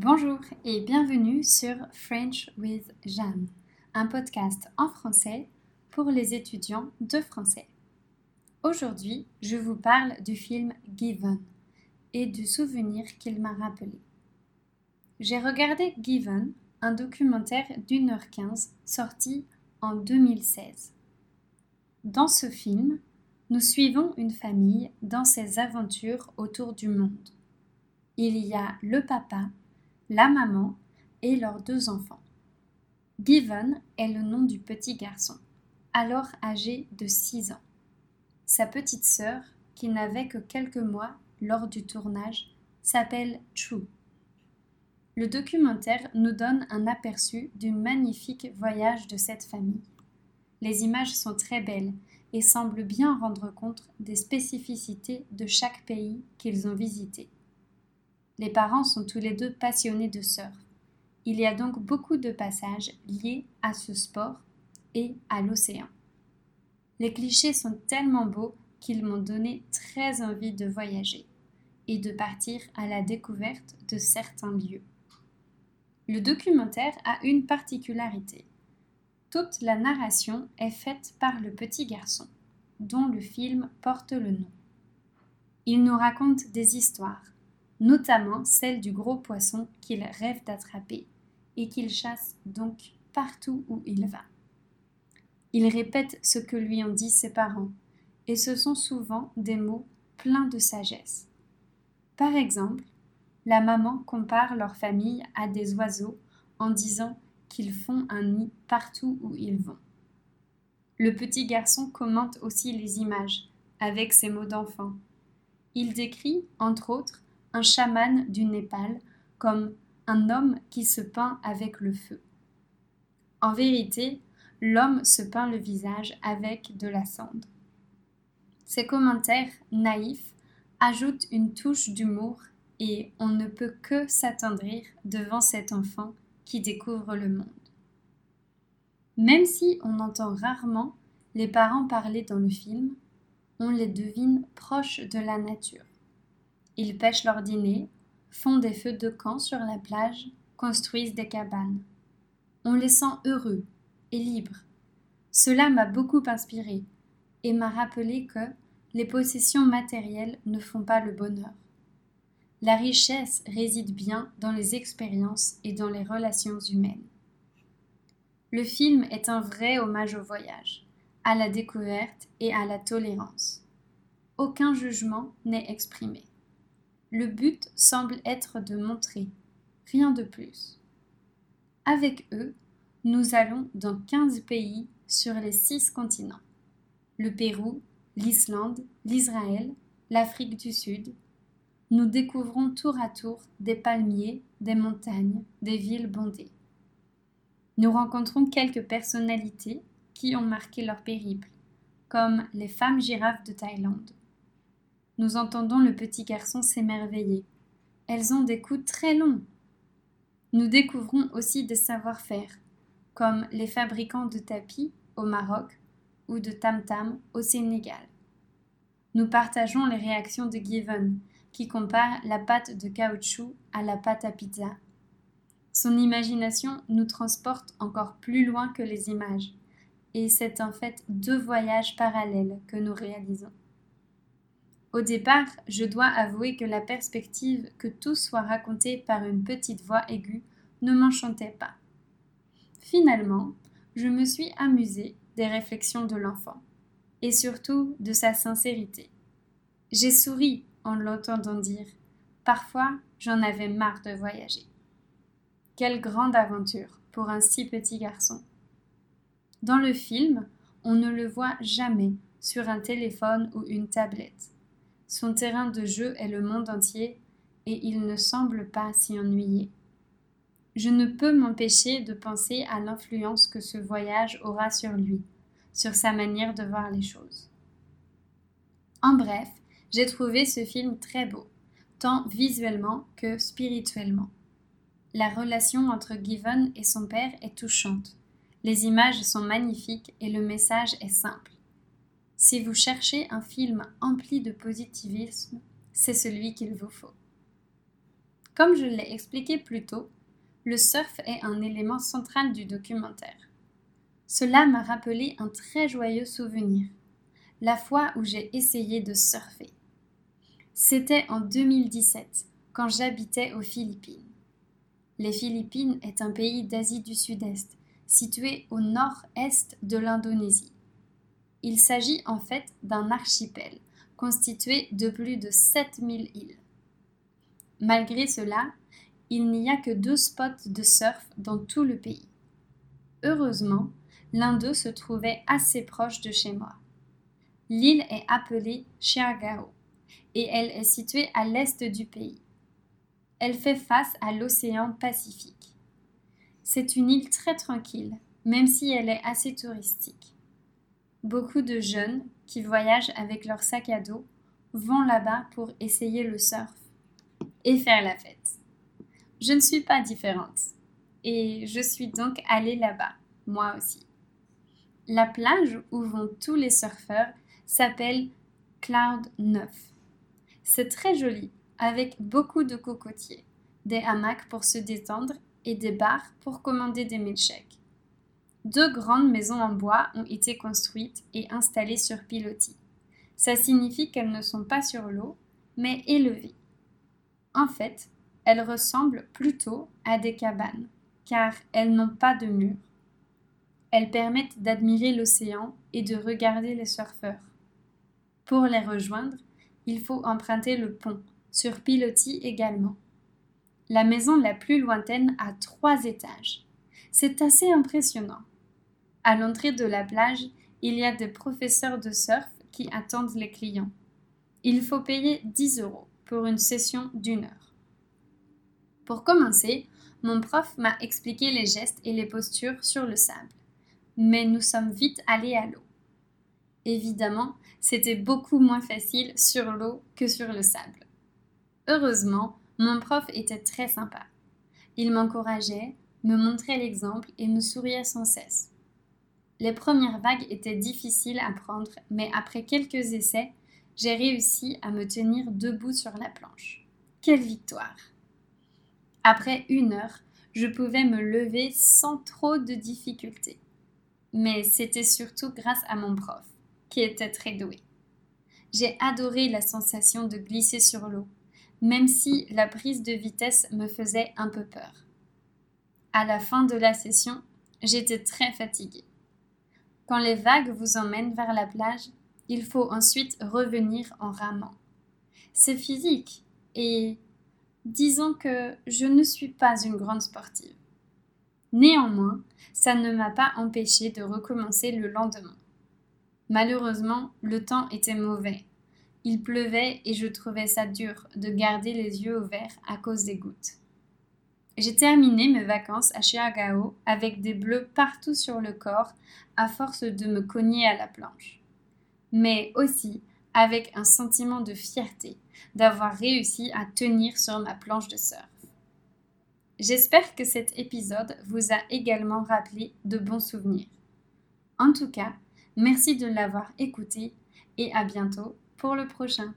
Bonjour et bienvenue sur French with Jeanne, un podcast en français pour les étudiants de français. Aujourd'hui, je vous parle du film Given et du souvenir qu'il m'a rappelé. J'ai regardé Given, un documentaire d'une heure quinze sorti en 2016. Dans ce film, nous suivons une famille dans ses aventures autour du monde. Il y a le papa, la maman et leurs deux enfants. Given est le nom du petit garçon, alors âgé de 6 ans. Sa petite sœur, qui n'avait que quelques mois lors du tournage, s'appelle True. Le documentaire nous donne un aperçu du magnifique voyage de cette famille. Les images sont très belles et semblent bien rendre compte des spécificités de chaque pays qu'ils ont visité. Les parents sont tous les deux passionnés de surf. Il y a donc beaucoup de passages liés à ce sport et à l'océan. Les clichés sont tellement beaux qu'ils m'ont donné très envie de voyager et de partir à la découverte de certains lieux. Le documentaire a une particularité. Toute la narration est faite par le petit garçon, dont le film porte le nom. Il nous raconte des histoires, notamment celle du gros poisson qu'il rêve d'attraper et qu'il chasse donc partout où il va. Il répète ce que lui ont dit ses parents, et ce sont souvent des mots pleins de sagesse. Par exemple, la maman compare leur famille à des oiseaux en disant qu'ils font un nid partout où ils vont. Le petit garçon commente aussi les images, avec ses mots d'enfant. Il décrit, entre autres, un chaman du Népal comme un homme qui se peint avec le feu. En vérité, l'homme se peint le visage avec de la cendre. Ces commentaires naïfs ajoutent une touche d'humour et on ne peut que s'attendrir devant cet enfant qui découvre le monde. Même si on entend rarement les parents parler dans le film, on les devine proches de la nature. Ils pêchent leur dîner, font des feux de camp sur la plage, construisent des cabanes. On les sent heureux et libres. Cela m'a beaucoup inspiré et m'a rappelé que les possessions matérielles ne font pas le bonheur. La richesse réside bien dans les expériences et dans les relations humaines. Le film est un vrai hommage au voyage, à la découverte et à la tolérance. Aucun jugement n'est exprimé. Le but semble être de montrer, rien de plus. Avec eux, nous allons dans 15 pays sur les 6 continents. Le Pérou, l'Islande, l'Israël, l'Afrique du Sud. Nous découvrons tour à tour des palmiers, des montagnes, des villes bondées. Nous rencontrons quelques personnalités qui ont marqué leur périple, comme les femmes girafes de Thaïlande. Nous entendons le petit garçon s'émerveiller. Elles ont des coups très longs. Nous découvrons aussi des savoir-faire, comme les fabricants de tapis au Maroc ou de tam-tam au Sénégal. Nous partageons les réactions de Given, qui compare la pâte de caoutchouc à la pâte à pizza. Son imagination nous transporte encore plus loin que les images, et c'est en fait deux voyages parallèles que nous réalisons. Au départ, je dois avouer que la perspective que tout soit raconté par une petite voix aiguë ne m'enchantait pas. Finalement, je me suis amusée des réflexions de l'enfant, et surtout de sa sincérité. J'ai souri en l'entendant dire Parfois, j'en avais marre de voyager. Quelle grande aventure pour un si petit garçon. Dans le film, on ne le voit jamais sur un téléphone ou une tablette. Son terrain de jeu est le monde entier et il ne semble pas s'y ennuyer. Je ne peux m'empêcher de penser à l'influence que ce voyage aura sur lui, sur sa manière de voir les choses. En bref, j'ai trouvé ce film très beau, tant visuellement que spirituellement. La relation entre Given et son père est touchante. Les images sont magnifiques et le message est simple. Si vous cherchez un film empli de positivisme, c'est celui qu'il vous faut. Comme je l'ai expliqué plus tôt, le surf est un élément central du documentaire. Cela m'a rappelé un très joyeux souvenir, la fois où j'ai essayé de surfer. C'était en 2017, quand j'habitais aux Philippines. Les Philippines est un pays d'Asie du Sud-Est, situé au nord-est de l'Indonésie. Il s'agit en fait d'un archipel constitué de plus de 7000 îles. Malgré cela, il n'y a que deux spots de surf dans tout le pays. Heureusement, l'un d'eux se trouvait assez proche de chez moi. L'île est appelée Siargao et elle est située à l'est du pays. Elle fait face à l'océan Pacifique. C'est une île très tranquille, même si elle est assez touristique. Beaucoup de jeunes qui voyagent avec leur sac à dos vont là-bas pour essayer le surf et faire la fête. Je ne suis pas différente et je suis donc allée là-bas, moi aussi. La plage où vont tous les surfeurs s'appelle Cloud 9. C'est très joli, avec beaucoup de cocotiers, des hamacs pour se détendre et des bars pour commander des milkshakes. Deux grandes maisons en bois ont été construites et installées sur pilotis. Ça signifie qu'elles ne sont pas sur l'eau, mais élevées. En fait, elles ressemblent plutôt à des cabanes, car elles n'ont pas de murs. Elles permettent d'admirer l'océan et de regarder les surfeurs. Pour les rejoindre, il faut emprunter le pont, sur pilotis également. La maison la plus lointaine a trois étages. C'est assez impressionnant. À l'entrée de la plage, il y a des professeurs de surf qui attendent les clients. Il faut payer 10 euros pour une session d'une heure. Pour commencer, mon prof m'a expliqué les gestes et les postures sur le sable. Mais nous sommes vite allés à l'eau. Évidemment, c'était beaucoup moins facile sur l'eau que sur le sable. Heureusement, mon prof était très sympa. Il m'encourageait, me montrait l'exemple et me souriait sans cesse. Les premières vagues étaient difficiles à prendre, mais après quelques essais, j'ai réussi à me tenir debout sur la planche. Quelle victoire Après une heure, je pouvais me lever sans trop de difficultés. Mais c'était surtout grâce à mon prof, qui était très doué. J'ai adoré la sensation de glisser sur l'eau même si la prise de vitesse me faisait un peu peur. À la fin de la session, j'étais très fatiguée. Quand les vagues vous emmènent vers la plage, il faut ensuite revenir en ramant. C'est physique et disons que je ne suis pas une grande sportive. Néanmoins, ça ne m'a pas empêché de recommencer le lendemain. Malheureusement, le temps était mauvais il pleuvait et je trouvais ça dur de garder les yeux ouverts à cause des gouttes. J'ai terminé mes vacances à Chiagao avec des bleus partout sur le corps à force de me cogner à la planche. Mais aussi avec un sentiment de fierté d'avoir réussi à tenir sur ma planche de surf. J'espère que cet épisode vous a également rappelé de bons souvenirs. En tout cas, merci de l'avoir écouté et à bientôt pour le prochain.